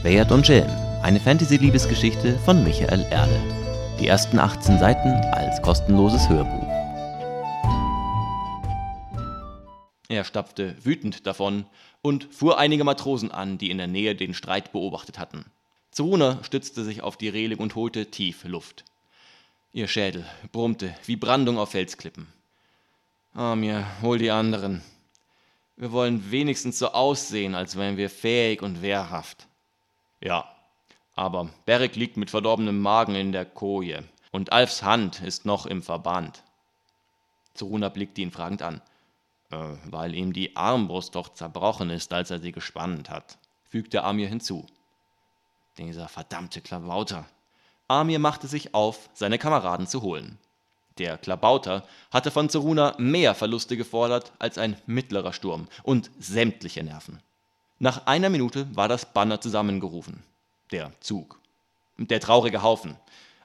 Schwert und Schelm, eine Fantasy-Liebesgeschichte von Michael Erle. Die ersten 18 Seiten als kostenloses Hörbuch. Er stapfte wütend davon und fuhr einige Matrosen an, die in der Nähe den Streit beobachtet hatten. Zeruna stützte sich auf die Reling und holte tief Luft. Ihr Schädel brummte wie Brandung auf Felsklippen. Ah, mir, hol die anderen. Wir wollen wenigstens so aussehen, als wären wir fähig und wehrhaft. Ja, aber Beric liegt mit verdorbenem Magen in der Koje und Alfs Hand ist noch im Verband. Zeruna blickte ihn fragend an. Äh, weil ihm die Armbrust doch zerbrochen ist, als er sie gespannt hat, fügte Amir hinzu. Dieser verdammte Klabauter. Amir machte sich auf, seine Kameraden zu holen. Der Klabauter hatte von Zeruna mehr Verluste gefordert als ein mittlerer Sturm und sämtliche Nerven. Nach einer Minute war das Banner zusammengerufen. Der Zug. Der traurige Haufen.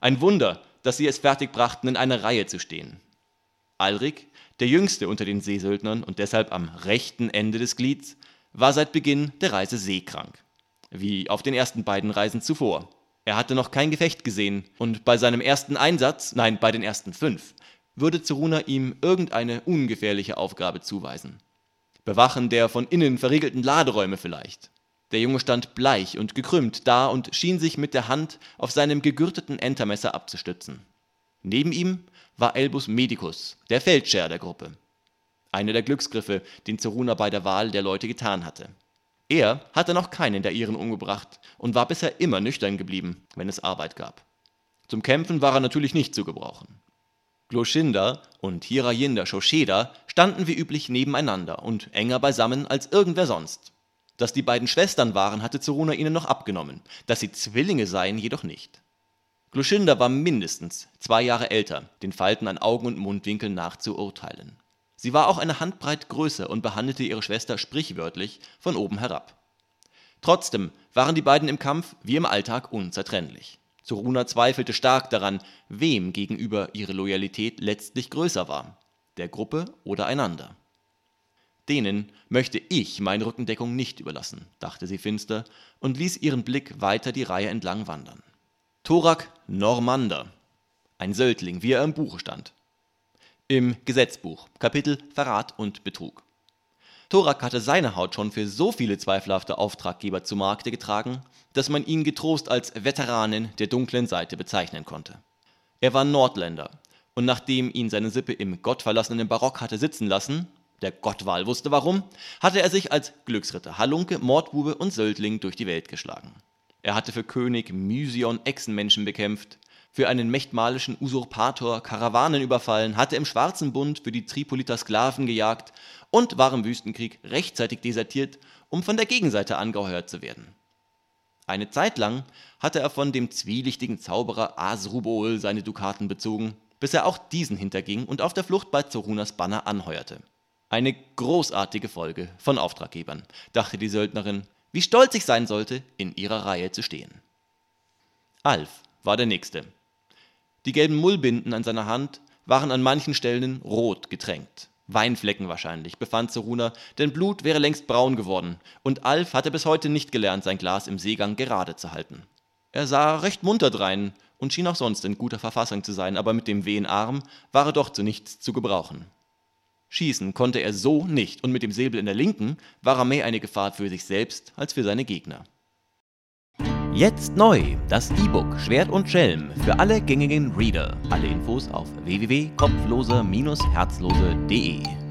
Ein Wunder, dass sie es fertigbrachten, in einer Reihe zu stehen. Alrik, der jüngste unter den Seesöldnern und deshalb am rechten Ende des Glieds, war seit Beginn der Reise seekrank. Wie auf den ersten beiden Reisen zuvor. Er hatte noch kein Gefecht gesehen und bei seinem ersten Einsatz, nein, bei den ersten fünf, würde Zeruna ihm irgendeine ungefährliche Aufgabe zuweisen. Bewachen der von innen verriegelten Laderäume vielleicht. Der Junge stand bleich und gekrümmt da und schien sich mit der Hand auf seinem gegürteten Entermesser abzustützen. Neben ihm war Elbus Medicus, der Feldscher der Gruppe. Einer der Glücksgriffe, den Zeruna bei der Wahl der Leute getan hatte. Er hatte noch keinen der ihren umgebracht und war bisher immer nüchtern geblieben, wenn es Arbeit gab. Zum Kämpfen war er natürlich nicht zu gebrauchen. Gloshinda und Hirayinda Shosheda standen wie üblich nebeneinander und enger beisammen als irgendwer sonst. Dass die beiden Schwestern waren, hatte Zeruna ihnen noch abgenommen, dass sie Zwillinge seien jedoch nicht. Gloshinda war mindestens zwei Jahre älter, den Falten an Augen und Mundwinkeln nach zu urteilen. Sie war auch eine Handbreit größer und behandelte ihre Schwester sprichwörtlich von oben herab. Trotzdem waren die beiden im Kampf wie im Alltag unzertrennlich. Zoruna zweifelte stark daran, wem gegenüber ihre Loyalität letztlich größer war, der Gruppe oder einander. Denen möchte ich meine Rückendeckung nicht überlassen, dachte sie finster und ließ ihren Blick weiter die Reihe entlang wandern. Thorak Normander, ein Söldling, wie er im Buche stand im Gesetzbuch, Kapitel Verrat und Betrug. Thorak hatte seine Haut schon für so viele zweifelhafte Auftraggeber zu Markte getragen, dass man ihn getrost als Veteranen der dunklen Seite bezeichnen konnte. Er war Nordländer, und nachdem ihn seine Sippe im gottverlassenen Barock hatte sitzen lassen, der Gottwahl wusste warum, hatte er sich als Glücksritter, Halunke, Mordbube und Söldling durch die Welt geschlagen. Er hatte für König Mysion Echsenmenschen bekämpft, für einen mächtmalischen Usurpator Karawanen überfallen, hatte im Schwarzen Bund für die Tripoliter Sklaven gejagt und war im Wüstenkrieg rechtzeitig desertiert, um von der Gegenseite angeheuert zu werden. Eine Zeit lang hatte er von dem zwielichtigen Zauberer Asrubol seine Dukaten bezogen, bis er auch diesen hinterging und auf der Flucht bei Zorunas Banner anheuerte. Eine großartige Folge von Auftraggebern, dachte die Söldnerin, wie stolz ich sein sollte, in ihrer Reihe zu stehen. Alf war der Nächste. Die gelben Mullbinden an seiner Hand waren an manchen Stellen rot getränkt. Weinflecken wahrscheinlich, befand Seruna, denn Blut wäre längst braun geworden, und Alf hatte bis heute nicht gelernt, sein Glas im Seegang gerade zu halten. Er sah recht munter drein und schien auch sonst in guter Verfassung zu sein, aber mit dem wehen Arm war er doch zu nichts zu gebrauchen. Schießen konnte er so nicht, und mit dem Säbel in der linken war er mehr eine Gefahr für sich selbst als für seine Gegner. Jetzt neu das E-Book Schwert und Schelm für alle gängigen Reader. Alle Infos auf www.kopflose-herzlose.de.